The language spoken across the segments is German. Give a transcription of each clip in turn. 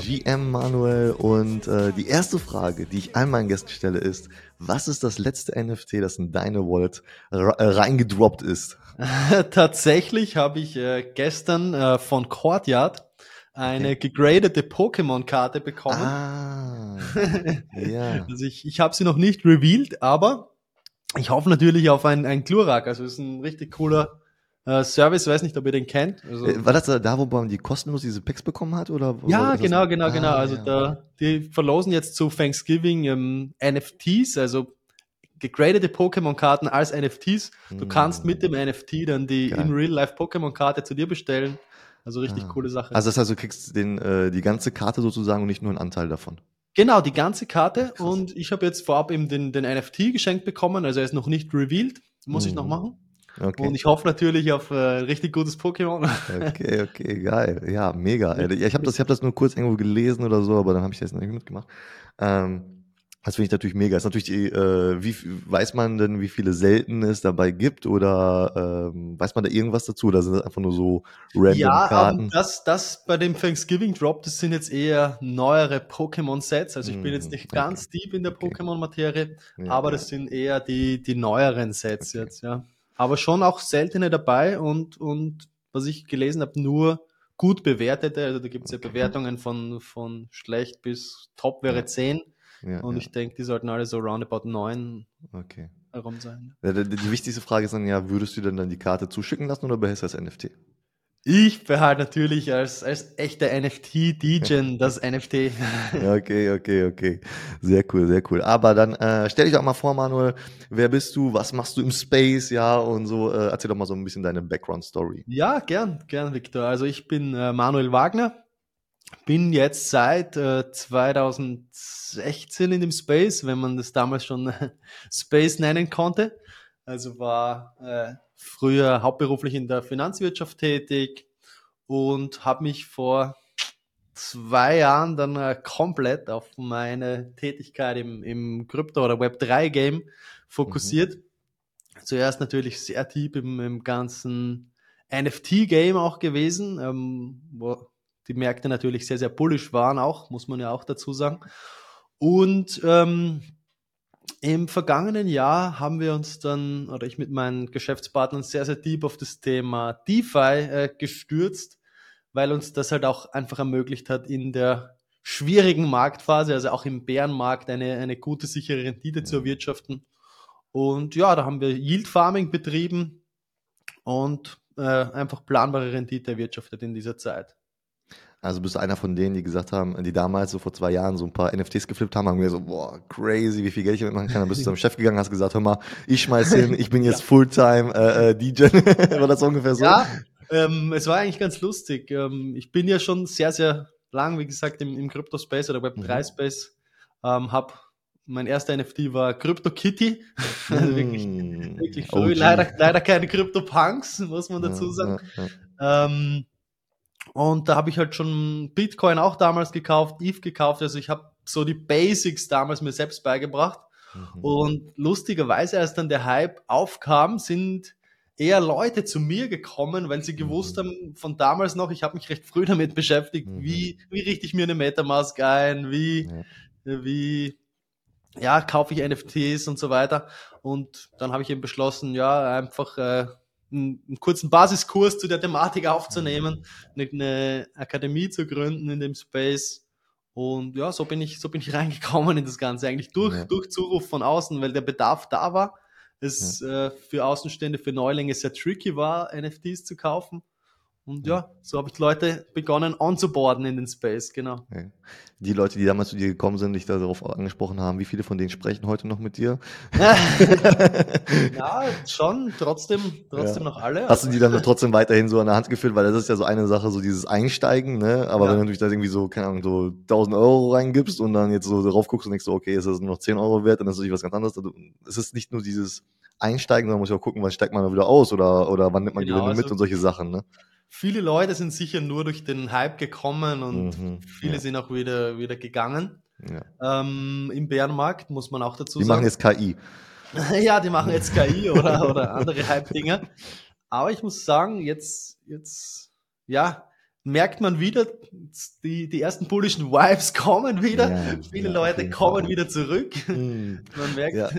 GM Manuel und äh, die erste Frage, die ich all meinen Gästen stelle, ist, was ist das letzte NFT, das in deine Wallet äh, reingedroppt ist? Tatsächlich habe ich äh, gestern äh, von Courtyard eine okay. gegradete Pokémon-Karte bekommen. Ah, ja. also ich, ich habe sie noch nicht revealed, aber ich hoffe natürlich auf ein, ein Glurak. Also es ist ein richtig cooler äh, Service, weiß nicht, ob ihr den kennt. Also, äh, war das da, wo man die kostenlos diese Packs bekommen hat? Oder ja, genau, genau, genau. Ah, also ja. da, die verlosen jetzt zu Thanksgiving ähm, NFTs, also gegradete Pokémon-Karten als NFTs. Du kannst mit dem NFT dann die Geil. in Real Life Pokémon-Karte zu dir bestellen. Also richtig ah. coole Sache. Also das heißt, du kriegst den, äh, die ganze Karte sozusagen und nicht nur einen Anteil davon. Genau, die ganze Karte. Krass. Und ich habe jetzt vorab eben den, den NFT geschenkt bekommen. Also er ist noch nicht revealed. Muss mhm. ich noch mhm. machen. Okay. Und ich hoffe natürlich auf äh, richtig gutes Pokémon. Okay, okay, geil. Ja, mega. Ja, ich habe das, ich hab das nur kurz irgendwo gelesen oder so, aber dann habe ich das nicht mitgemacht. Ähm, das finde ich natürlich mega. Ist natürlich, äh, wie weiß man denn, wie viele selten es dabei gibt oder ähm, weiß man da irgendwas dazu? Oder sind das einfach nur so random ja, Karten? Ja, das, das bei dem Thanksgiving Drop, das sind jetzt eher neuere Pokémon-Sets. Also ich bin jetzt hm, nicht okay. ganz deep in der Pokémon-Materie, ja, aber das sind eher die, die neueren Sets okay. jetzt, ja. Aber schon auch seltene dabei und, und was ich gelesen habe, nur gut bewertete. Also da gibt es ja Bewertungen von, von schlecht bis top wäre 10 ja, und ja. ich denke, die sollten alle so roundabout neun okay. herum sein. Ja, die, die, wichtigste Frage ist dann ja, würdest du denn dann die Karte zuschicken lassen oder behältst du das NFT? Ich behalte natürlich als, als echter NFT-DJ das NFT. Okay, okay, okay. Sehr cool, sehr cool. Aber dann äh, stell dich doch mal vor, Manuel, wer bist du, was machst du im Space, ja, und so. Äh, erzähl doch mal so ein bisschen deine Background-Story. Ja, gern, gern, Victor. Also ich bin äh, Manuel Wagner, bin jetzt seit äh, 2016 in dem Space, wenn man das damals schon Space nennen konnte. Also war äh, früher hauptberuflich in der Finanzwirtschaft tätig und habe mich vor zwei Jahren dann äh, komplett auf meine Tätigkeit im, im Krypto- oder Web3-Game fokussiert. Mhm. Zuerst natürlich sehr tief im, im ganzen NFT-Game auch gewesen, ähm, wo die Märkte natürlich sehr, sehr bullisch waren auch, muss man ja auch dazu sagen. Und ähm, im vergangenen Jahr haben wir uns dann, oder ich mit meinen Geschäftspartnern, sehr, sehr deep auf das Thema DeFi äh, gestürzt, weil uns das halt auch einfach ermöglicht hat, in der schwierigen Marktphase, also auch im Bärenmarkt, eine, eine gute, sichere Rendite zu erwirtschaften. Und ja, da haben wir Yield Farming betrieben und äh, einfach planbare Rendite erwirtschaftet in dieser Zeit. Also bist du einer von denen, die gesagt haben, die damals so vor zwei Jahren so ein paar NFTs geflippt haben, haben mir so, boah, crazy, wie viel Geld ich damit machen kann. Dann bist du zum Chef gegangen, hast gesagt, hör mal, ich schmeiß hin, ich bin jetzt ja. Fulltime äh, äh DJ. war das ungefähr so? Ja, ähm, es war eigentlich ganz lustig. Ähm, ich bin ja schon sehr, sehr lang, wie gesagt, im, im Crypto-Space oder Web3-Space. Mhm. Ähm, hab mein erster NFT war Crypto Kitty. also wirklich, mm, wirklich früh. Leider, leider keine Crypto Punks, muss man dazu sagen. Ja, ja, ähm, und da habe ich halt schon Bitcoin auch damals gekauft, ETH gekauft. Also ich habe so die Basics damals mir selbst beigebracht. Mhm. Und lustigerweise, als dann der Hype aufkam, sind eher Leute zu mir gekommen, weil sie gewusst mhm. haben von damals noch, ich habe mich recht früh damit beschäftigt, mhm. wie, wie richte ich mir eine Metamask ein, wie, wie ja, kaufe ich NFTs und so weiter. Und dann habe ich eben beschlossen, ja, einfach äh, einen, einen kurzen Basiskurs zu der Thematik aufzunehmen, eine, eine Akademie zu gründen in dem Space. Und ja, so bin ich, so bin ich reingekommen in das Ganze. Eigentlich durch, ja. durch Zuruf von außen, weil der Bedarf da war. Es ja. äh, für Außenstände, für Neulinge sehr tricky war, NFTs zu kaufen. Und ja, so habe ich Leute begonnen onzuboarden in den Space, genau. Die Leute, die damals zu dir gekommen sind, dich darauf angesprochen haben, wie viele von denen sprechen heute noch mit dir? ja, schon, trotzdem, trotzdem ja. noch alle. Hast du die dann trotzdem weiterhin so an der Hand geführt, weil das ist ja so eine Sache, so dieses Einsteigen, ne? Aber ja. wenn du natürlich da irgendwie so, keine Ahnung, so 1000 Euro reingibst und dann jetzt so darauf guckst und denkst so, okay, ist das nur noch 10 Euro wert, dann ist das natürlich was ganz anderes. Also, es ist nicht nur dieses Einsteigen, sondern man muss ja auch gucken, wann steigt man da wieder aus oder, oder wann nimmt man genau, Gewinne also, mit und solche Sachen, ne? Viele Leute sind sicher nur durch den Hype gekommen und mhm, viele ja. sind auch wieder, wieder gegangen. Ja. Ähm, Im Bärenmarkt muss man auch dazu die sagen. Die machen jetzt KI. ja, die machen jetzt KI oder, oder andere Hype-Dinger. Aber ich muss sagen, jetzt, jetzt, ja, merkt man wieder, die, die ersten bullischen Vibes kommen wieder. Ja, Viele ja, Leute kommen Fall. wieder zurück. Mhm. Man merkt, ja.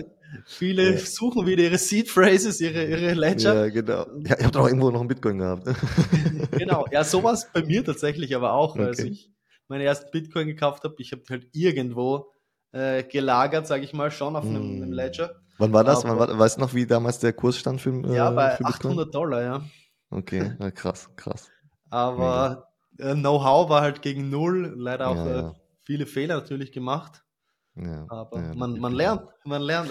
Viele ja. suchen wieder ihre Seed Phrases, ihre, ihre Ledger. Ja, genau. Ja, ich habe doch irgendwo noch einen Bitcoin gehabt. genau. Ja, sowas bei mir tatsächlich aber auch, okay. als ich meinen ersten Bitcoin gekauft habe. Ich habe halt irgendwo äh, gelagert, sage ich mal, schon auf einem, mhm. einem Ledger. Wann war das? Wann war, weißt du noch, wie damals der Kurs stand für, äh, Ja, bei 800 Dollar, ja. Okay, ja, krass, krass. Aber äh, Know-how war halt gegen null, leider auch ja, äh, viele Fehler natürlich gemacht. Ja, aber ja, man, man lernt, man lernt.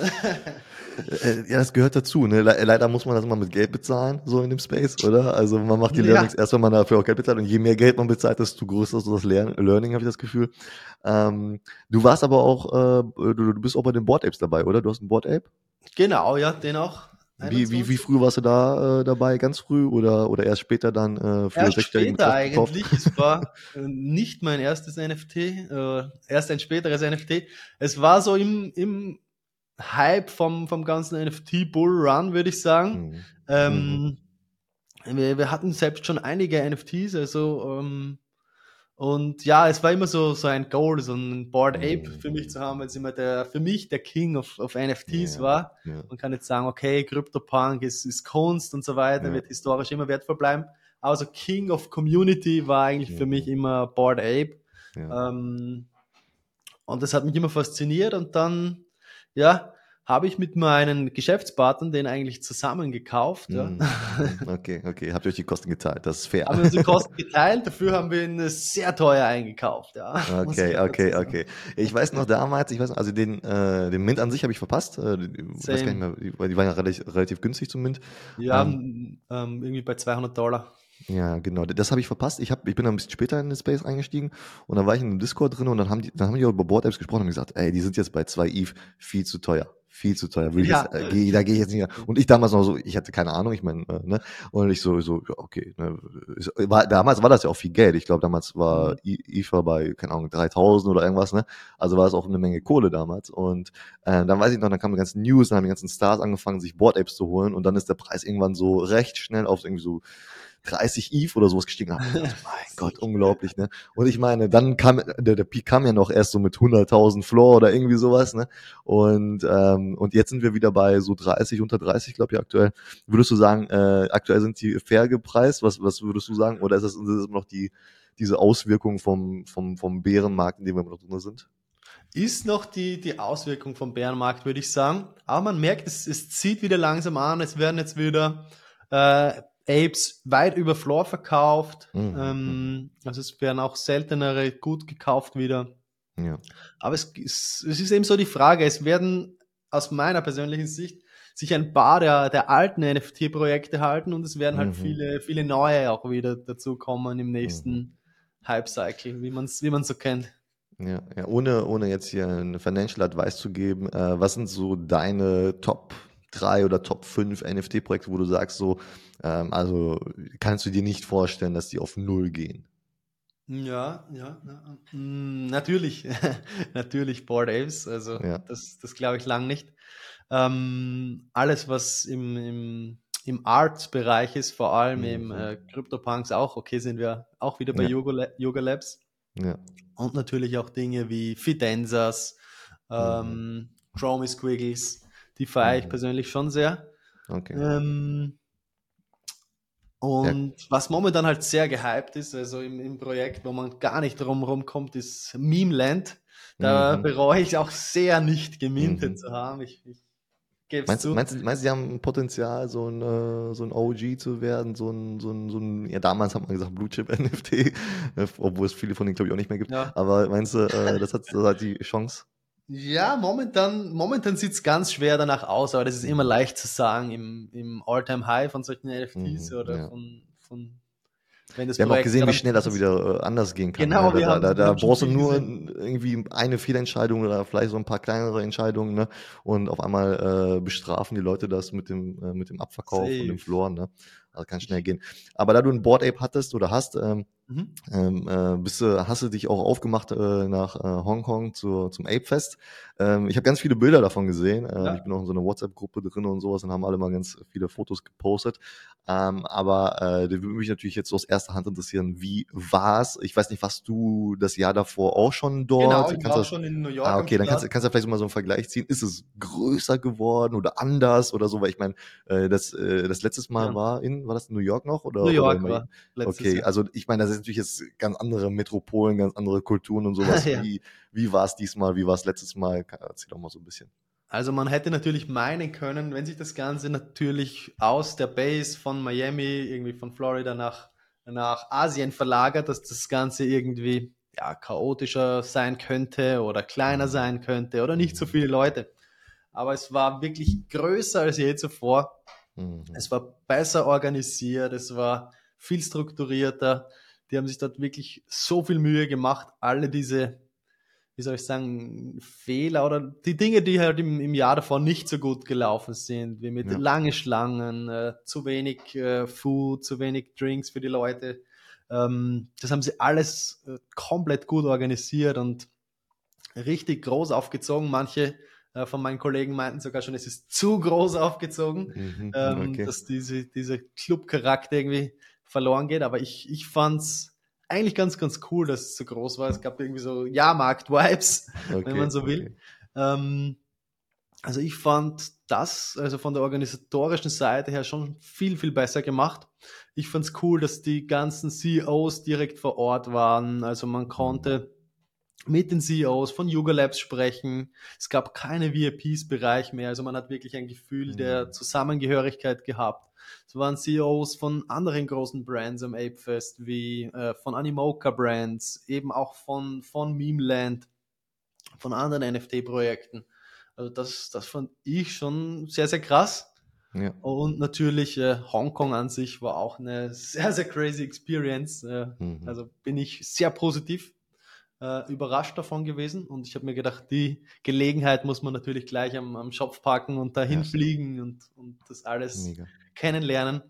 Äh, ja, das gehört dazu. Ne? Leider muss man das immer mit Geld bezahlen, so in dem Space, oder? Also man macht die Learnings erst, wenn man dafür auch Geld bezahlt. Und je mehr Geld man bezahlt, desto größer ist das Learning, habe ich das Gefühl. Ähm, du warst aber auch, äh, du, du bist auch bei den Board Apes dabei, oder? Du hast ein Board Ape? Genau, ja, den auch. Wie, wie, wie früh warst du da äh, dabei? Ganz früh oder, oder erst später dann äh, für erst später eigentlich. es war äh, nicht mein erstes NFT, äh, erst ein späteres NFT. Es war so im, im Hype vom, vom ganzen NFT Bull Run, würde ich sagen. Mhm. Ähm, mhm. wir, wir hatten selbst schon einige NFTs, also ähm, und ja, es war immer so, so ein Goal, so ein Board Ape für mich zu haben, weil es immer der, für mich der King of, of NFTs ja, war. Ja. Man kann jetzt sagen, okay, CryptoPunk ist, ist Kunst und so weiter, ja. wird historisch immer wertvoll bleiben. Aber so King of Community war eigentlich für mich immer Board Ape. Ähm, und das hat mich immer fasziniert und dann, ja, habe ich mit meinen Geschäftspartnern den eigentlich zusammen gekauft. Ja. Mm, okay, okay. Habt ihr euch die Kosten geteilt? Das ist fair. Haben wir uns die Kosten geteilt, dafür haben wir ihn sehr teuer eingekauft. Ja. Okay, okay, okay. Ich weiß noch damals, ich weiß noch, also den, äh, den Mint an sich habe ich verpasst. Äh, weiß gar nicht mehr, die, die waren ja relativ, relativ günstig zum Mint. Ja, ähm, ähm, irgendwie bei 200 Dollar. Ja, genau. Das habe ich verpasst. Ich, hab, ich bin ein bisschen später in den Space eingestiegen und dann war ich in einem Discord drin und dann haben die, dann haben die auch über Board Apps gesprochen und gesagt, ey, die sind jetzt bei 2 ETH viel zu teuer viel zu teuer. Will ja. jetzt, äh, da gehe ich jetzt nicht mehr. Und ich damals noch so, ich hatte keine Ahnung, ich meine, äh, ne? Und ich so, so, okay, ne? war, damals war das ja auch viel Geld. Ich glaube, damals war mhm. IFA bei, keine Ahnung, 3000 oder irgendwas, ne? Also war es auch eine Menge Kohle damals. Und äh, dann weiß ich noch, dann kamen die ganzen News, dann haben die ganzen Stars angefangen, sich Board Apes zu holen und dann ist der Preis irgendwann so recht schnell auf irgendwie so 30 EVE oder sowas gestiegen haben. mein Gott, unglaublich, ne? Und ich meine, dann kam, der, der Peak kam ja noch erst so mit 100.000 Floor oder irgendwie sowas, ne? Und, ähm, und jetzt sind wir wieder bei so 30, unter 30, glaube ich, aktuell. Würdest du sagen, äh, aktuell sind die fair gepreist? Was, was würdest du sagen? Oder ist das, ist das noch die, diese Auswirkung vom, vom, vom Bärenmarkt, in dem wir noch drin sind? ist noch die, die Auswirkung vom Bärenmarkt, würde ich sagen. Aber man merkt, es, es zieht wieder langsam an. Es werden jetzt wieder äh, Apes weit über Floor verkauft. Mhm. Ähm, also es werden auch seltenere gut gekauft wieder. Ja. Aber es, es, es ist eben so die Frage, es werden aus meiner persönlichen Sicht sich ein paar der, der alten NFT-Projekte halten und es werden halt mhm. viele, viele neue auch wieder dazu kommen im nächsten mhm. Hype-Cycle, wie man es wie man's so kennt. Ja, ja, ohne, ohne jetzt hier eine Financial Advice zu geben, äh, was sind so deine Top drei oder Top 5 NFT-Projekte, wo du sagst, so, ähm, also kannst du dir nicht vorstellen, dass die auf Null gehen? Ja, ja, ja. Mm, natürlich, natürlich Board Apes, also ja. das, das glaube ich lang nicht. Ähm, alles, was im, im, im Art-Bereich ist, vor allem mhm. im äh, CryptoPunks auch, okay, sind wir auch wieder bei ja. Yoga, Yoga Labs. Ja. Und natürlich auch Dinge wie Fidenzas, ähm, mhm. Chromie Squiggles, die feiere ich mhm. persönlich schon sehr. Okay. Ähm, und ja. was momentan halt sehr gehypt ist, also im, im Projekt, wo man gar nicht drum kommt, ist Meme Land. Da mhm. bereue ich auch sehr nicht gemintet mhm. zu haben. Ich, ich gebe meinst, zu. Meinst, meinst du, sie haben Potenzial, so ein, äh, so ein OG zu werden? So ein, so ein, so ein ja, damals hat man gesagt Blue Chip NFT, äh, obwohl es viele von denen, glaube ich, auch nicht mehr gibt. Ja. Aber meinst du, äh, das, hat, das hat die Chance? Ja, momentan, momentan sieht's ganz schwer danach aus, aber das ist immer leicht zu sagen im, im All-Time-High von solchen NFTs mhm, oder ja. von, von wenn das wir haben auch gesehen, wie schnell das auch wieder äh, anders gehen kann. Genau, ne? da, da, da, da brauchst du nur gesehen. irgendwie eine Fehlentscheidung oder vielleicht so ein paar kleinere Entscheidungen, ne? Und auf einmal äh, bestrafen die Leute das mit dem, äh, mit dem Abverkauf Safe. und dem Floor, ne? Also kann schnell gehen. Aber da du ein Board Ape hattest oder hast, ähm, Mhm. Ähm, äh, bist hast du dich auch aufgemacht äh, nach äh, Hongkong zur, zum Ape Fest? Ähm, ich habe ganz viele Bilder davon gesehen. Äh, ja. Ich bin auch in so einer WhatsApp-Gruppe drin und sowas und haben alle mal ganz viele Fotos gepostet. Ähm, aber äh, würde mich natürlich jetzt so aus erster Hand interessieren, wie war's? Ich weiß nicht, was du das Jahr davor auch schon dort? Genau, ich kannst war das, schon in New York. Ah, okay, dann kannst, kannst du vielleicht mal so einen Vergleich ziehen. Ist es größer geworden oder anders oder so? Weil ich meine, äh, das, das letztes Mal ja. war in, war das in New York noch? Oder, New York oder war letztes Okay, Jahr. also ich meine, das ist natürlich jetzt ganz andere Metropolen, ganz andere Kulturen und sowas. ja. Wie, wie war es diesmal? Wie war es letztes Mal? Erzähl doch mal so ein bisschen. Also man hätte natürlich meinen können, wenn sich das Ganze natürlich aus der Base von Miami, irgendwie von Florida nach, nach Asien verlagert, dass das Ganze irgendwie ja, chaotischer sein könnte oder kleiner sein könnte oder nicht so viele Leute. Aber es war wirklich größer als je zuvor. Mhm. Es war besser organisiert, es war viel strukturierter. Die haben sich dort wirklich so viel Mühe gemacht, alle diese wie soll ich sagen, Fehler oder die Dinge, die halt im, im Jahr davor nicht so gut gelaufen sind, wie mit ja. lange Schlangen, äh, zu wenig äh, Food, zu wenig Drinks für die Leute. Ähm, das haben sie alles äh, komplett gut organisiert und richtig groß aufgezogen. Manche äh, von meinen Kollegen meinten sogar schon, es ist zu groß aufgezogen, mhm, ähm, okay. dass diese, dieser Club-Charakter irgendwie verloren geht. Aber ich, ich fand's eigentlich ganz, ganz cool, dass es so groß war. Es gab irgendwie so Jahrmarkt-Vibes, okay, wenn man so will. Okay. Ähm, also ich fand das, also von der organisatorischen Seite her schon viel, viel besser gemacht. Ich fand es cool, dass die ganzen CEOs direkt vor Ort waren. Also man konnte mit den CEOs von Yuga Labs sprechen. Es gab keine VIPs-Bereich mehr. Also man hat wirklich ein Gefühl der mhm. Zusammengehörigkeit gehabt. Es waren CEOs von anderen großen Brands am Ape Fest, wie äh, von Animoca Brands, eben auch von, von Memeland, von anderen NFT-Projekten. Also das, das fand ich schon sehr, sehr krass. Ja. Und natürlich äh, Hongkong an sich war auch eine sehr, sehr crazy Experience. Äh, mhm. Also bin ich sehr positiv äh, überrascht davon gewesen und ich habe mir gedacht, die Gelegenheit muss man natürlich gleich am, am Schopf packen und dahin ja. fliegen und, und das alles Mega kennenlernen.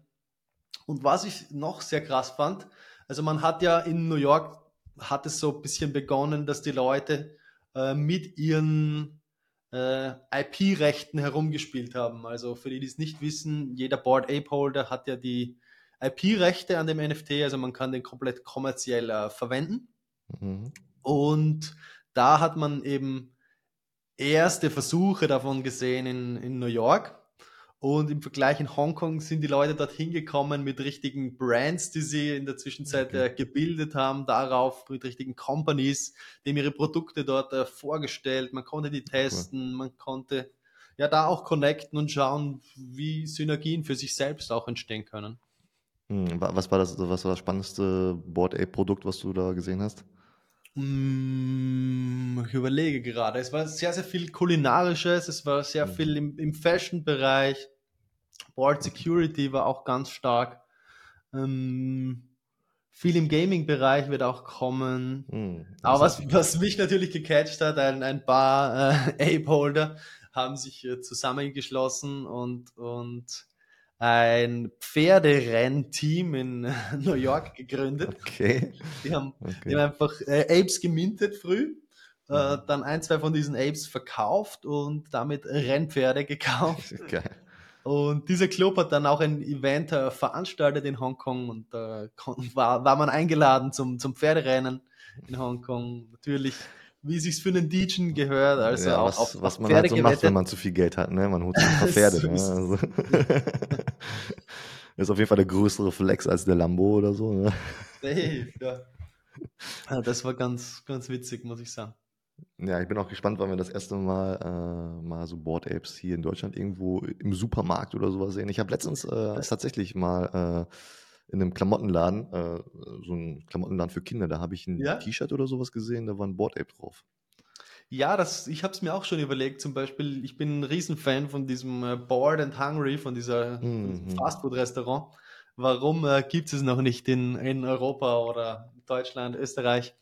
Und was ich noch sehr krass fand, also man hat ja in New York, hat es so ein bisschen begonnen, dass die Leute äh, mit ihren äh, IP-Rechten herumgespielt haben. Also für die, die es nicht wissen, jeder Board Ape Holder hat ja die IP-Rechte an dem NFT, also man kann den komplett kommerziell äh, verwenden. Mhm. Und da hat man eben erste Versuche davon gesehen in, in New York. Und im Vergleich in Hongkong sind die Leute dorthin gekommen mit richtigen Brands, die sie in der Zwischenzeit okay. äh, gebildet haben, darauf mit richtigen Companies, die haben ihre Produkte dort äh, vorgestellt. Man konnte die testen, cool. man konnte ja da auch connecten und schauen, wie Synergien für sich selbst auch entstehen können. Hm, was war das, was war das spannendste Board Ape Produkt, was du da gesehen hast? Mm, ich überlege gerade. Es war sehr, sehr viel kulinarisches, es war sehr mhm. viel im, im Fashion-Bereich. Board Security war auch ganz stark. Ähm, viel im Gaming-Bereich wird auch kommen. Mhm, Aber was, was mich natürlich gecatcht hat, ein, ein paar äh, Ape-Holder haben sich äh, zusammengeschlossen und, und ein Pferderennteam in New York gegründet. Okay. Die haben, okay. die haben einfach äh, Apes gemintet früh, äh, mhm. dann ein, zwei von diesen Apes verkauft und damit Rennpferde gekauft. Geil. Und dieser Club hat dann auch ein Event äh, veranstaltet in Hongkong und da äh, war, war man eingeladen zum, zum Pferderennen in Hongkong. Natürlich wie sich's für einen DJ gehört. Also ja, auch was, auf, was man Pferde halt so macht, wenn man zu viel Geld hat. Ne? Man holt sich ein paar Pferde. ne? also. ist auf jeden Fall der größere Flex als der Lambo oder so. Ne? Safe, ja. ja. Das war ganz, ganz witzig, muss ich sagen. Ja, ich bin auch gespannt, wann wir das erste Mal äh, mal so Board Apes hier in Deutschland irgendwo im Supermarkt oder sowas sehen. Ich habe letztens äh, tatsächlich mal äh, in einem Klamottenladen, äh, so ein Klamottenladen für Kinder, da habe ich ein ja? T-Shirt oder sowas gesehen, da war ein Board Ape drauf. Ja, das, ich habe es mir auch schon überlegt. Zum Beispiel, ich bin ein Riesenfan von diesem äh, Bored and Hungry, von dieser mhm. Fastfood-Restaurant. Warum äh, gibt es noch nicht in, in Europa oder Deutschland, Österreich?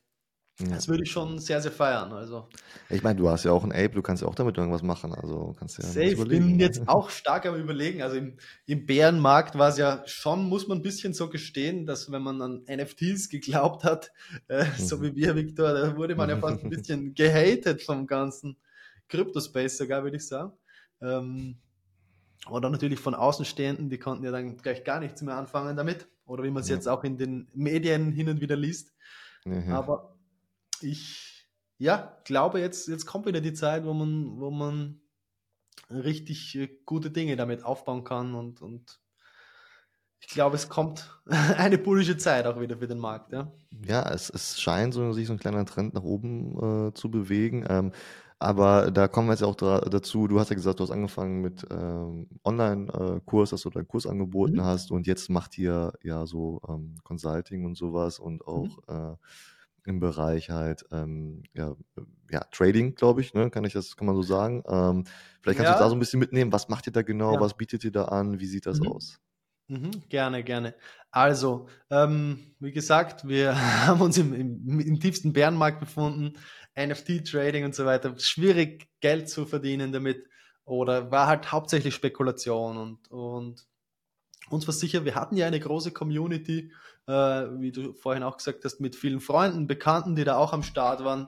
Ja. Das würde ich schon sehr, sehr feiern. Also. Ich meine, du hast ja auch ein Ape, du kannst ja auch damit irgendwas machen. Also kannst ja Safe, ich bin jetzt auch stark am überlegen. Also im, im Bärenmarkt war es ja schon, muss man ein bisschen so gestehen, dass wenn man an NFTs geglaubt hat, äh, mhm. so wie wir, Victor, da wurde man ja fast ein bisschen gehatet vom ganzen Crypto-Space sogar, würde ich sagen. Ähm, oder natürlich von Außenstehenden, die konnten ja dann gleich gar nichts mehr anfangen damit. Oder wie man es ja. jetzt auch in den Medien hin und wieder liest. Mhm. Aber ich ja, glaube, jetzt, jetzt kommt wieder die Zeit, wo man, wo man richtig äh, gute Dinge damit aufbauen kann und, und ich glaube, es kommt eine bullische Zeit auch wieder für den Markt. Ja, ja es, es scheint so, sich so ein kleiner Trend nach oben äh, zu bewegen. Ähm, aber da kommen wir jetzt auch da, dazu, du hast ja gesagt, du hast angefangen mit ähm, Online-Kurs, dass du deinen Kurs angeboten mhm. hast und jetzt macht ihr ja so ähm, Consulting und sowas und mhm. auch mhm. äh, im Bereich halt ähm, ja, ja, Trading, glaube ich, ne? kann ich das, kann man so sagen. Ähm, vielleicht kannst ja. du da so ein bisschen mitnehmen, was macht ihr da genau, ja. was bietet ihr da an, wie sieht das mhm. aus? Mhm, gerne, gerne. Also, ähm, wie gesagt, wir haben uns im, im, im tiefsten Bärenmarkt befunden, NFT-Trading und so weiter. Schwierig Geld zu verdienen damit oder war halt hauptsächlich Spekulation und, und uns war sicher, wir hatten ja eine große Community äh, wie du vorhin auch gesagt hast, mit vielen Freunden, Bekannten, die da auch am Start waren.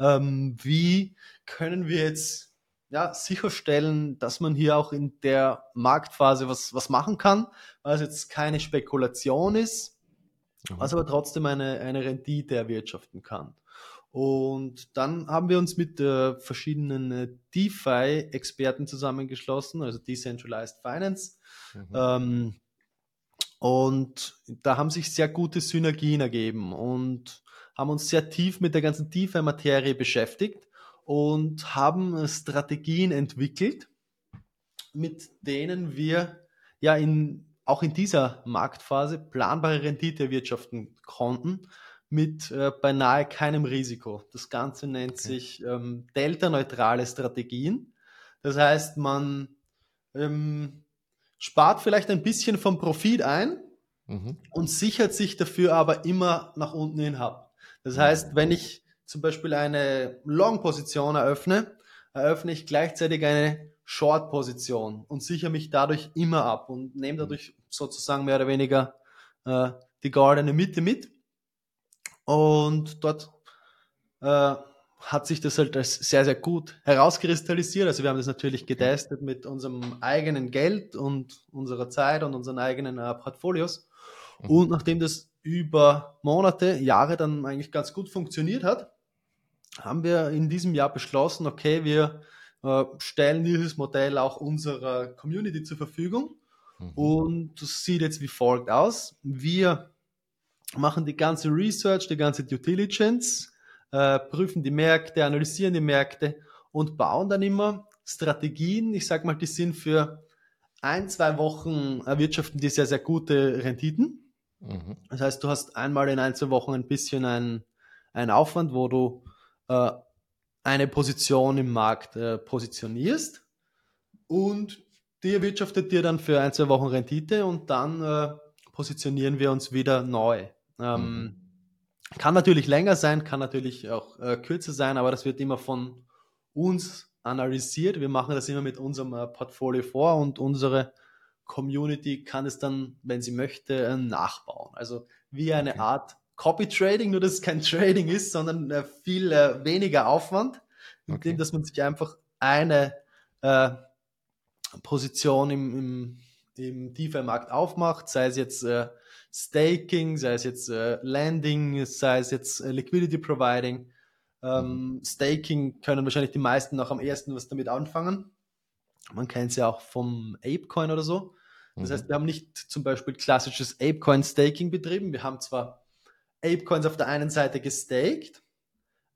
Ähm, wie können wir jetzt ja, sicherstellen, dass man hier auch in der Marktphase was, was machen kann, weil es jetzt keine Spekulation ist, mhm. was aber trotzdem eine, eine Rendite erwirtschaften kann. Und dann haben wir uns mit äh, verschiedenen äh, DeFi-Experten zusammengeschlossen, also Decentralized Finance. Mhm. Ähm, und da haben sich sehr gute Synergien ergeben und haben uns sehr tief mit der ganzen tiefen Materie beschäftigt und haben Strategien entwickelt, mit denen wir ja in, auch in dieser Marktphase planbare Rendite erwirtschaften konnten mit äh, beinahe keinem Risiko. Das Ganze nennt okay. sich ähm, delta-neutrale Strategien. Das heißt, man ähm, spart vielleicht ein bisschen vom Profit ein mhm. und sichert sich dafür aber immer nach unten hin ab. Das heißt, wenn ich zum Beispiel eine Long-Position eröffne, eröffne ich gleichzeitig eine Short-Position und sichere mich dadurch immer ab und nehme dadurch sozusagen mehr oder weniger äh, die goldene Mitte mit. Und dort äh, hat sich das halt als sehr, sehr gut herauskristallisiert. Also wir haben das natürlich getestet mit unserem eigenen Geld und unserer Zeit und unseren eigenen äh, Portfolios. Mhm. Und nachdem das über Monate, Jahre dann eigentlich ganz gut funktioniert hat, haben wir in diesem Jahr beschlossen, okay, wir äh, stellen dieses Modell auch unserer Community zur Verfügung. Mhm. Und das sieht jetzt wie folgt aus. Wir machen die ganze Research, die ganze Due Diligence, äh, prüfen die Märkte, analysieren die Märkte und bauen dann immer Strategien. Ich sage mal, die sind für ein, zwei Wochen erwirtschaften die sehr, sehr gute Renditen. Mhm. Das heißt, du hast einmal in ein, zwei Wochen ein bisschen ein, ein Aufwand, wo du äh, eine Position im Markt äh, positionierst und die erwirtschaftet dir dann für ein, zwei Wochen Rendite und dann äh, positionieren wir uns wieder neu. Ähm, mhm. Kann natürlich länger sein, kann natürlich auch äh, kürzer sein, aber das wird immer von uns analysiert. Wir machen das immer mit unserem äh, Portfolio vor und unsere Community kann es dann, wenn sie möchte, äh, nachbauen. Also wie eine okay. Art Copy Trading, nur dass es kein Trading ist, sondern äh, viel äh, weniger Aufwand, indem okay. dass man sich einfach eine äh, Position im, im, im DeFi-Markt aufmacht, sei es jetzt äh, Staking, sei es jetzt äh, Landing, sei es jetzt äh, Liquidity Providing. Ähm, mhm. Staking können wahrscheinlich die meisten noch am ersten was damit anfangen. Man kennt es ja auch vom Apecoin oder so. Das mhm. heißt, wir haben nicht zum Beispiel klassisches Apecoin Staking betrieben. Wir haben zwar Apecoins auf der einen Seite gestaked,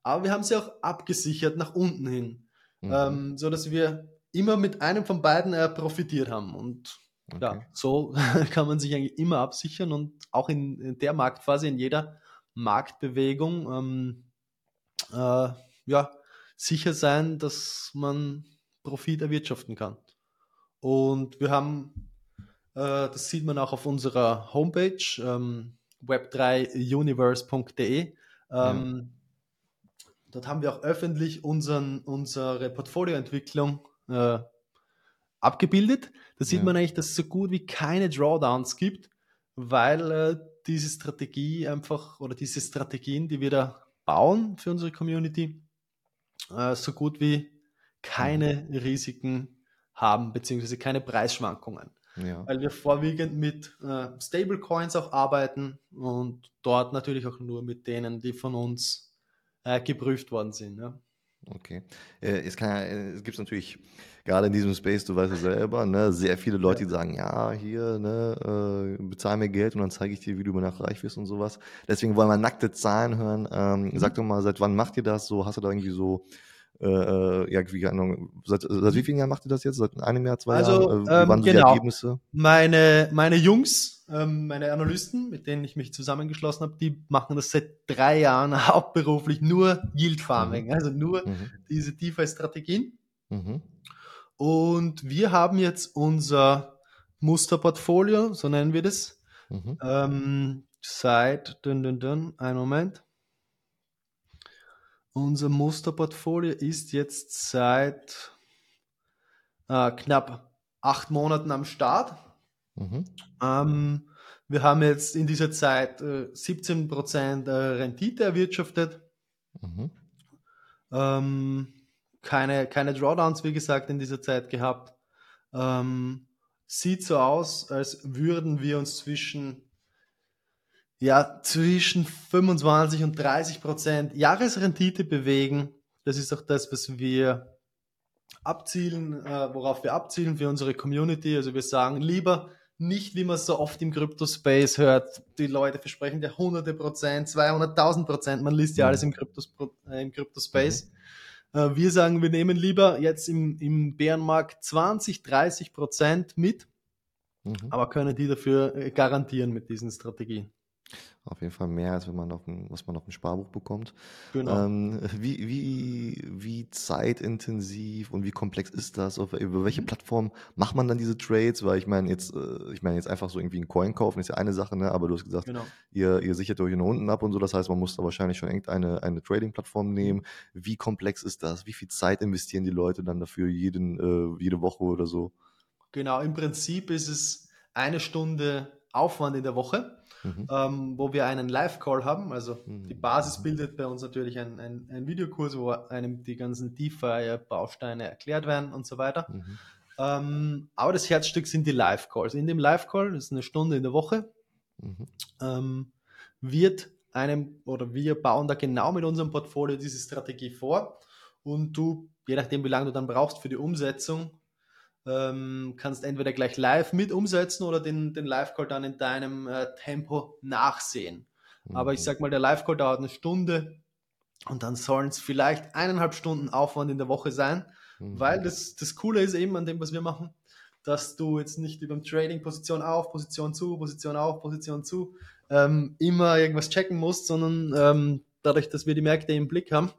aber wir haben sie auch abgesichert nach unten hin, mhm. ähm, so dass wir immer mit einem von beiden äh, profitiert haben. Und Okay. Ja, so kann man sich eigentlich immer absichern und auch in, in der Marktphase, in jeder Marktbewegung, ähm, äh, ja, sicher sein, dass man Profit erwirtschaften kann. Und wir haben, äh, das sieht man auch auf unserer Homepage, ähm, web3universe.de, ähm, ja. dort haben wir auch öffentlich unseren, unsere Portfolioentwicklung äh, abgebildet. Da sieht Ja. man eigentlich, dass es so gut wie keine Drawdowns gibt, weil äh, diese Strategie einfach oder diese Strategien, die wir da bauen für unsere Community, äh, so gut wie keine Risiken haben, beziehungsweise keine Preisschwankungen Ja. weil wir vorwiegend mit äh, Stablecoins auch arbeiten und dort natürlich auch nur mit denen, die von uns äh, geprüft worden sind. Ja. Okay. Äh, es, kann, äh, es gibt natürlich, gerade in diesem Space, du weißt es selber, ne, sehr viele Leute, die sagen, ja, hier, ne, äh, bezahl mir Geld und dann zeige ich dir, wie du danach reich wirst und sowas. Deswegen wollen wir nackte Zahlen hören. Ähm, Sag doch mal, seit wann macht ihr das so? Hast du da irgendwie so, äh, ja, wie, seit, seit wie vielen Jahren macht ihr das jetzt? Seit einem Jahr, zwei Also, Jahren? Äh, ähm, waren so die genau. Ergebnisse? Meine, meine Jungs, ähm, meine Analysten, mit denen ich mich zusammengeschlossen habe, die machen das seit drei Jahren hauptberuflich nur Yield Farming, also nur Mhm. diese DeFi-Strategien. Mhm. Und wir haben jetzt unser Musterportfolio, so nennen wir das, Mhm. Ähm, seit, dünn, dünn, dünn, einen Moment. Unser Musterportfolio ist jetzt seit äh, knapp acht Monaten am Start. Mhm. Ähm, wir haben jetzt in dieser Zeit äh, 17% äh, Rendite erwirtschaftet. Mhm. Ähm, keine, keine Drawdowns, wie gesagt, in dieser Zeit gehabt. Ähm, sieht so aus, als würden wir uns zwischen, ja, zwischen 25 und 30 Prozent Jahresrendite bewegen. Das ist auch das, was wir abzielen, äh, worauf wir abzielen für unsere Community. Also wir sagen lieber nicht, wie man so oft im Crypto-Space hört, die Leute versprechen ja hunderte Prozent, 200.000 Prozent, man liest ja Mhm. alles im Crypto- äh, im Crypto-Space. Äh, wir sagen, wir nehmen lieber jetzt im, im Bärenmarkt 20, 30 Prozent mit, Mhm. aber können die dafür äh, garantieren mit diesen Strategien. Auf jeden Fall mehr, als wenn man auf dem, was man auf dem Sparbuch bekommt. Genau. Ähm, wie, wie, wie zeitintensiv und wie komplex ist das? Auf, über welche Plattform macht man dann diese Trades? Weil ich meine, jetzt, äh, ich meine, jetzt einfach so irgendwie einen Coin kaufen ist ja eine Sache, ne? Aber du hast gesagt, genau. ihr, ihr sichert euch nach unten ab und so. Das heißt, man muss da wahrscheinlich schon irgendeine eine Trading-Plattform nehmen. Wie komplex ist das? Wie viel Zeit investieren die Leute dann dafür jeden, äh, jede Woche oder so? Genau, im Prinzip ist es eine Stunde Aufwand in der Woche, Mhm. ähm, wo wir einen Live-Call haben. Also Mhm. die Basis bildet bei uns natürlich ein, ein, ein Videokurs, wo einem die ganzen DeFi-Bausteine erklärt werden und so weiter. Mhm. Ähm, aber das Herzstück sind die Live-Calls. In dem Live-Call, das ist eine Stunde in der Woche, Mhm. ähm, wird einem oder wir bauen da genau mit unserem Portfolio diese Strategie vor und du, je nachdem wie lange du dann brauchst für die Umsetzung, ähm, kannst entweder gleich live mit umsetzen oder den, den Live-Call dann in deinem äh, Tempo nachsehen. Aber ich Mhm. sag mal, der Live-Call dauert eine Stunde und dann sollen es vielleicht eineinhalb Stunden Aufwand in der Woche sein, Mhm. weil das, das Coole ist eben an dem, was wir machen, dass du jetzt nicht über dem Trading Position auf, Position zu, Position auf, Position zu ähm, immer irgendwas checken musst, sondern ähm, dadurch, dass wir die Märkte im Blick haben,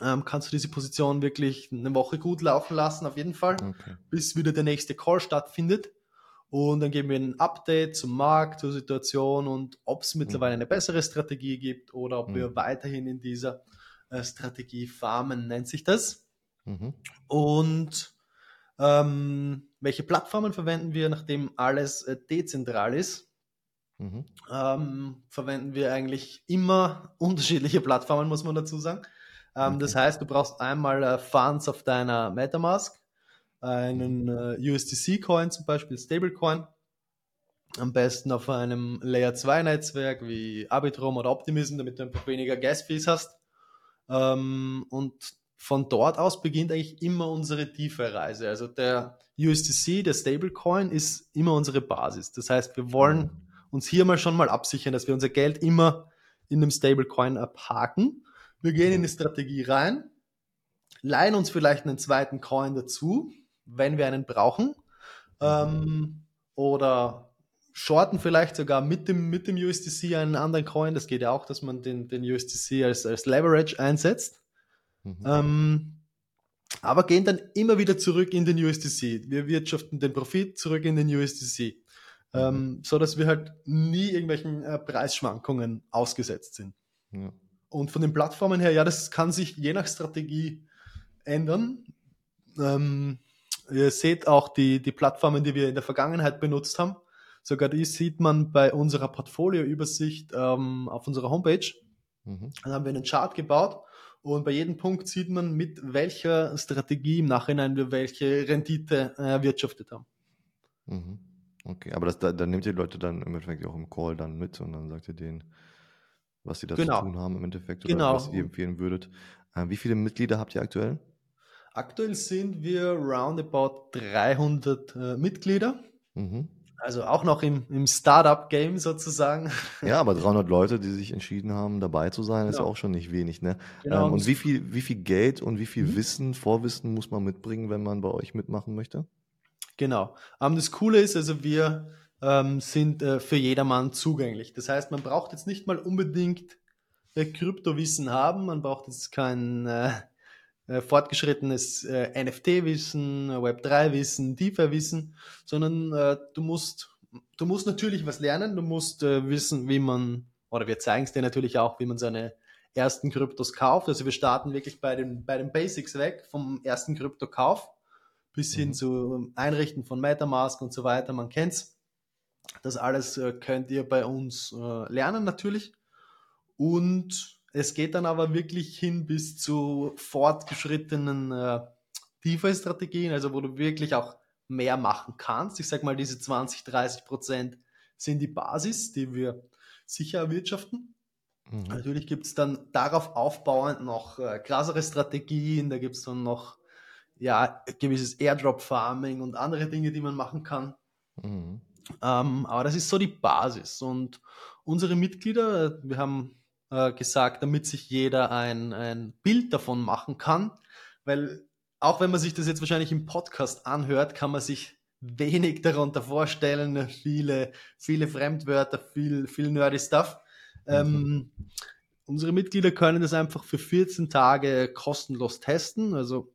ähm, kannst du diese Position wirklich eine Woche gut laufen lassen, auf jeden Fall, Okay. bis wieder der nächste Call stattfindet. Und dann geben wir ein Update zum Markt, zur Situation und ob es mittlerweile eine bessere Strategie gibt oder ob wir Mhm. weiterhin in dieser äh, Strategie farmen, nennt sich das. Mhm. Und ähm, welche Plattformen verwenden wir, nachdem alles äh, dezentral ist? Mhm. Ähm, verwenden wir eigentlich immer unterschiedliche Plattformen, muss man dazu sagen. Ähm, Das Okay. heißt, du brauchst einmal äh, Funds auf deiner Metamask, einen äh, USDC-Coin zum Beispiel, Stablecoin. Am besten auf einem Layer 2 Netzwerk wie Arbitrum oder Optimism, damit du einfach weniger Gas-Fees hast. Ähm, und von dort aus beginnt eigentlich immer unsere DeFi-Reise. Also der USDC, der Stablecoin, ist immer unsere Basis. Das heißt, wir wollen uns hier mal schon mal absichern, dass wir unser Geld immer in einem Stablecoin abhaken. Wir gehen in die Strategie rein, leihen uns vielleicht einen zweiten Coin dazu, wenn wir einen brauchen, ähm, oder shorten vielleicht sogar mit dem, mit dem USDC einen anderen Coin. Das geht ja auch, dass man den, den USDC als, als Leverage einsetzt. Mhm. Ähm, aber gehen dann immer wieder zurück in den USDC. Wir wirtschaften den Profit zurück in den USDC. Ähm, so dass wir halt nie irgendwelchen äh, Preisschwankungen ausgesetzt sind. Ja. Und von den Plattformen her, ja, das kann sich je nach Strategie ändern. Ähm, ihr seht auch die, die Plattformen, die wir in der Vergangenheit benutzt haben. Sogar die sieht man bei unserer Portfolioübersicht ähm, auf unserer Homepage. Mhm. Dann haben wir einen Chart gebaut und bei jedem Punkt sieht man, mit welcher Strategie im Nachhinein wir welche Rendite äh, erwirtschaftet haben. Mhm. Okay, aber das, da, dann nehmt ihr Leute dann im Endeffekt auch im Call dann mit und dann sagt ihr denen, was sie da genau. zu tun haben im Endeffekt oder genau. was ihr empfehlen würdet. Äh, wie viele Mitglieder habt ihr aktuell? Aktuell sind wir roundabout 300 äh, Mitglieder. Mhm. Also auch noch im, im Startup-Game sozusagen. Ja, aber 300 Leute, die sich entschieden haben, dabei zu sein, genau. ist ja auch schon nicht wenig. Ne? Genau. Ähm, und wie viel, wie viel Geld und wie viel mhm. Wissen, Vorwissen muss man mitbringen, wenn man bei euch mitmachen möchte? Genau. Ähm, das Coole ist, also wir ähm, sind äh, für jedermann zugänglich. Das heißt, man braucht jetzt nicht mal unbedingt äh, Kryptowissen haben, man braucht jetzt kein äh, äh fortgeschrittenes äh, NFT-Wissen, Web3-Wissen, DeFi-Wissen, sondern äh, du musst du musst natürlich was lernen, du musst wissen, wie man, oder wir zeigen es dir natürlich auch, wie man seine ersten Kryptos kauft. Also wir starten wirklich bei den, bei den Basics weg, vom ersten Kryptokauf bis hin mhm. zu Einrichten von Metamask und so weiter. Man kennt's. Das alles äh, könnt ihr bei uns äh, lernen natürlich. Und es geht dann aber wirklich hin bis zu fortgeschrittenen äh, DeFi-Strategien, also wo du wirklich auch mehr machen kannst. Ich sage mal, diese 20, 30 Prozent sind die Basis, die wir sicher erwirtschaften. Mhm. Natürlich gibt es dann darauf aufbauend noch äh, krassere Strategien, da gibt es dann noch ja, gewisses Airdrop-Farming und andere Dinge, die man machen kann. Mhm. Ähm, aber das ist so die Basis. Und unsere Mitglieder, wir haben äh, gesagt, damit sich jeder ein, ein Bild davon machen kann, weil auch wenn man sich das jetzt wahrscheinlich im Podcast anhört, kann man sich wenig darunter vorstellen, viele, viele Fremdwörter, viel, viel nerdy Stuff. Mhm. Ähm, unsere Mitglieder können das einfach für 14 Tage kostenlos testen. Also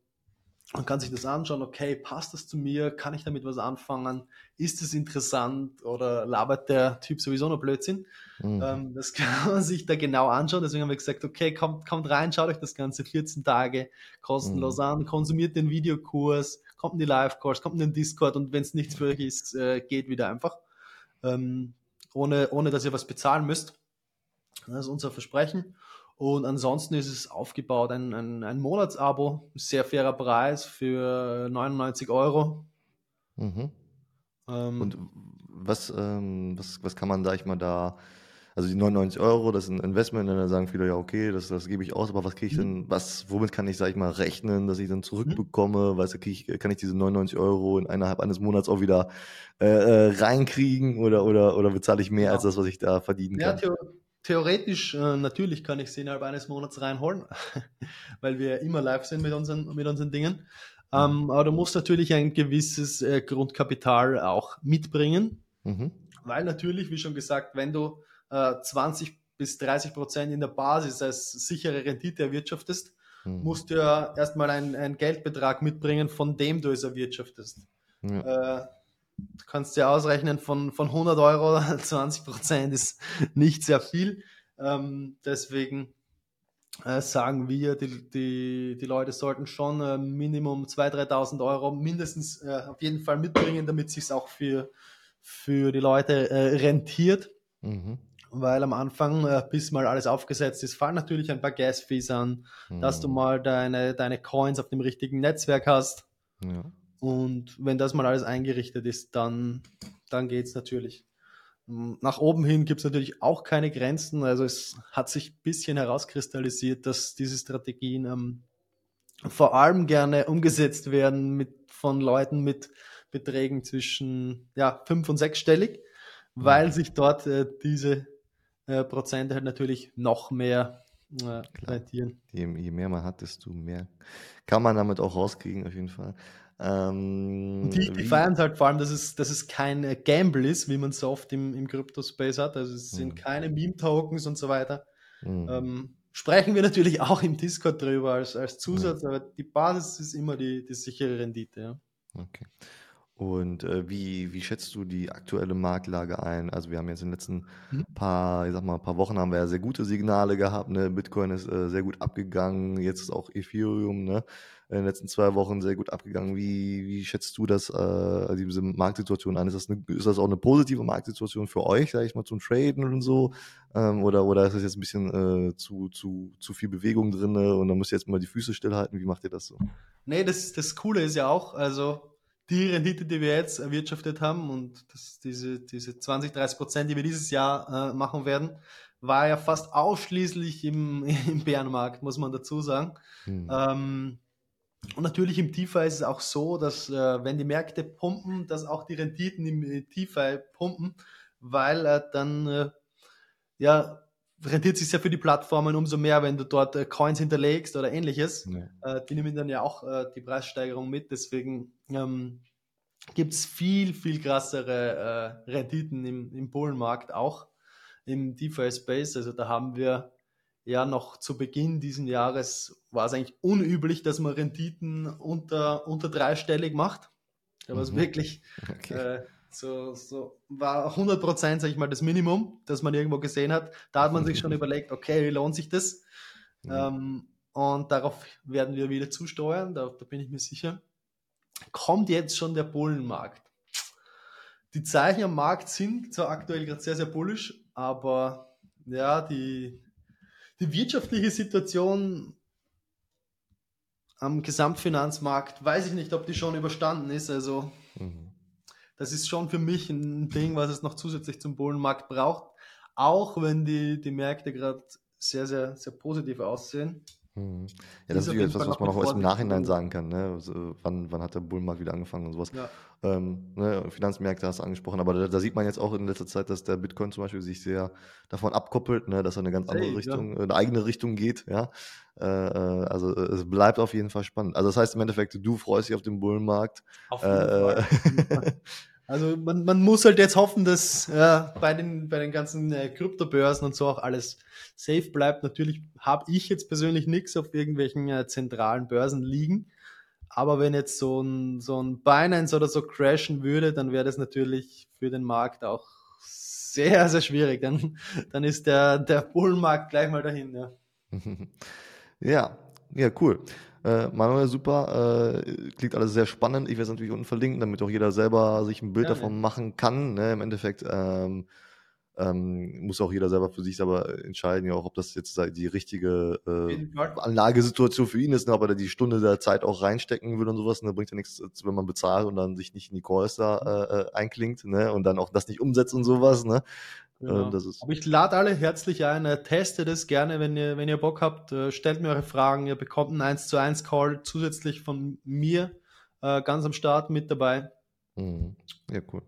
man kann sich das anschauen, okay, passt das zu mir? Kann ich damit was anfangen? Ist es interessant oder labert der Typ sowieso noch Blödsinn? Mhm. Ähm, das kann man sich da genau anschauen. Deswegen haben wir gesagt, okay, kommt, kommt rein, schaut euch das Ganze 14 Tage kostenlos mhm. an, konsumiert den Videokurs, kommt in die Live-Course, kommt in den Discord und wenn es nichts für euch ist, äh, geht wieder einfach. Ähm, ohne, ohne dass ihr was bezahlen müsst. Das ist unser Versprechen. Und ansonsten ist es aufgebaut, ein, ein, ein Monatsabo, sehr fairer Preis für 99 Euro. Mhm. Ähm, Und was, ähm, was, was kann man, sag ich mal, da, also die 99 Euro, das ist ein Investment, dann sagen viele, ja, okay, das, das gebe ich aus, aber was kriege ich denn, mhm. was, womit kann ich, sag ich mal, rechnen, dass ich dann zurückbekomme? Mhm. Weißt du, ich, kann ich diese 99 Euro in innerhalb eines Monats auch wieder äh, äh, reinkriegen oder, oder, oder bezahle ich mehr ja. als das, was ich da verdienen kann? Ja, theoretisch, äh, natürlich kann ich sie innerhalb eines Monats reinholen, weil wir immer live sind mit unseren, mit unseren Dingen. Ähm, aber du musst natürlich ein gewisses äh, Grundkapital auch mitbringen, mhm. weil natürlich, wie schon gesagt, wenn du äh, 20 bis 30 Prozent in der Basis als sichere Rendite erwirtschaftest, mhm. musst du ja erstmal einen Geldbetrag mitbringen, von dem du es erwirtschaftest. Ja. Du kannst dir ausrechnen, von, von 100 Euro 20 Prozent ist nicht sehr viel. Ähm, deswegen äh, sagen wir, die, die, die Leute sollten schon äh, Minimum 2.000, 3.000 Euro mindestens äh, auf jeden Fall mitbringen, damit es sich auch für, für die Leute äh, rentiert. Mhm. Weil am Anfang, äh, bis mal alles aufgesetzt ist, fallen natürlich ein paar Gas-Fees an, mhm. dass du mal deine, deine Coins auf dem richtigen Netzwerk hast. Ja. Und wenn das mal alles eingerichtet ist, dann, dann geht es natürlich. Nach oben hin gibt es natürlich auch keine Grenzen. Also es hat sich ein bisschen herauskristallisiert, dass diese Strategien ähm, vor allem gerne umgesetzt werden mit, von Leuten mit Beträgen zwischen ja, fünf- und sechsstellig, weil sich dort äh, diese äh, Prozente halt natürlich noch mehr äh, rentieren. Je, je mehr man hat, desto mehr kann man damit auch rauskriegen, auf jeden Fall. Ähm, die, die feiern halt vor allem, dass es, dass es kein äh, Gamble ist, wie man es oft im, im Crypto-Space hat. Also es sind mhm. keine Meme-Tokens und so weiter. Mhm. Ähm, sprechen wir natürlich auch im Discord drüber als, als Zusatz, mhm. aber die Basis ist immer die, die sichere Rendite. Ja. Okay. Und äh, wie, wie schätzt du die aktuelle Marktlage ein? Also wir haben jetzt in den letzten mhm. paar, ich sag mal, paar Wochen haben wir ja sehr gute Signale gehabt. Ne? Bitcoin ist äh, sehr gut abgegangen, jetzt ist auch Ethereum, ne? In den letzten zwei Wochen sehr gut abgegangen. Wie, wie schätzt du das, äh, diese Marktsituation ein? Ist das, eine, ist das auch eine positive Marktsituation für euch, sage ich mal, zum Traden und so? Ähm, oder, oder ist das jetzt ein bisschen äh, zu, zu, zu viel Bewegung drin und dann müsst ihr jetzt mal die Füße stillhalten? Wie macht ihr das so? Nee, das, das Coole ist ja auch, also die Rendite, die wir jetzt erwirtschaftet haben und das, diese, diese 20, 30 Prozent, die wir dieses Jahr äh, machen werden, war ja fast ausschließlich im, im Bärenmarkt, muss man dazu sagen. Hm. Ähm, und natürlich im DeFi ist es auch so, dass äh, wenn die Märkte pumpen, dass auch die Renditen im DeFi pumpen, weil äh, dann äh, ja rentiert sich ja für die Plattformen umso mehr, wenn du dort äh, Coins hinterlegst oder ähnliches. Ja. Äh, die nehmen dann ja auch äh, die Preissteigerung mit. Deswegen ähm, gibt es viel, viel krassere äh, Renditen im, im Bullenmarkt auch im DeFi-Space. Also da haben wir ja noch zu Beginn dieses Jahres war es eigentlich unüblich, dass man Renditen unter, unter dreistellig macht. Da war es mhm. wirklich okay. So, so war 100 Prozent, sag ich mal, das Minimum, das man irgendwo gesehen hat. Da hat man sich schon überlegt, okay, wie lohnt sich das? Mhm. Ähm, und darauf werden wir wieder zusteuern, da, da bin ich mir sicher. Kommt jetzt schon der Bullenmarkt? Die Zeichen am Markt sind zwar aktuell gerade sehr, sehr bullisch, aber ja, die, die wirtschaftliche Situation am Gesamtfinanzmarkt, weiß ich nicht, ob die schon überstanden ist. Also, mhm. Das ist schon für mich ein Ding, was es noch zusätzlich zum Bullenmarkt braucht. Auch wenn die, die Märkte gerade sehr, sehr, sehr positiv aussehen. Mhm. Ja, das ist natürlich etwas, was man auch erst im Nachhinein sagen kann. Ne? Also, wann, wann hat der Bullenmarkt wieder angefangen und sowas. Ja. Ähm, ne? Finanzmärkte hast du angesprochen, aber da, da, sieht man jetzt auch in letzter Zeit, dass der Bitcoin zum Beispiel sich sehr davon abkoppelt, ne? dass er eine ganz andere hey, Richtung, ja. eine eigene Richtung geht. Ja? Äh, äh, also äh, es bleibt auf jeden Fall spannend. Also das heißt im Endeffekt, du freust dich auf den Bullenmarkt. Auf jeden äh, Fall. Also man, man muss halt jetzt hoffen, dass ja, bei, den, bei den ganzen äh, Kryptobörsen und so auch alles safe bleibt. Natürlich habe ich jetzt persönlich nichts auf irgendwelchen äh, zentralen Börsen liegen. Aber wenn jetzt so ein, so ein Binance oder so crashen würde, dann wäre das natürlich für den Markt auch sehr, sehr schwierig. Dann, dann ist der, der Bullenmarkt gleich mal dahin. Ja, ja, ja cool. Äh, Manuel, super. Äh, klingt alles sehr spannend. Ich werde es natürlich unten verlinken, damit auch jeder selber sich ein Bild ja, davon ja. machen kann. Ne? Im Endeffekt ähm, ähm, muss auch jeder selber für sich selber entscheiden, ja auch, ob das jetzt die richtige äh, Anlagesituation für ihn ist, ne? ob er die Stunde der Zeit auch reinstecken will und sowas. Ne? Bringt ja nichts, wenn man bezahlt und dann sich nicht in die Calls da äh, äh, einklingt ne? und dann auch das nicht umsetzt und sowas. Ne? Genau. Äh, Aber ich lade alle herzlich ein, äh, testet es gerne, wenn ihr, wenn ihr Bock habt, äh, stellt mir eure Fragen, ihr bekommt einen 1 zu 1 Call zusätzlich von mir äh, ganz am Start mit dabei. Mhm. Ja, cool.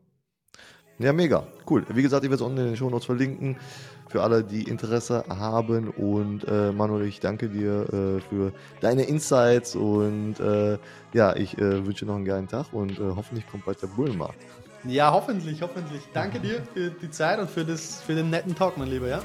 Ja, mega. Cool. Wie gesagt, ich werde es unten in den Show Notes verlinken für alle, die Interesse haben. Und äh, Manuel, ich danke dir äh, für deine Insights und äh, ja, ich wünsche noch einen geilen Tag und hoffentlich kommt bald der Bullenmarkt. Ja, hoffentlich, hoffentlich. Danke dir für die Zeit und für, das, für den netten Talk, mein Lieber, ja?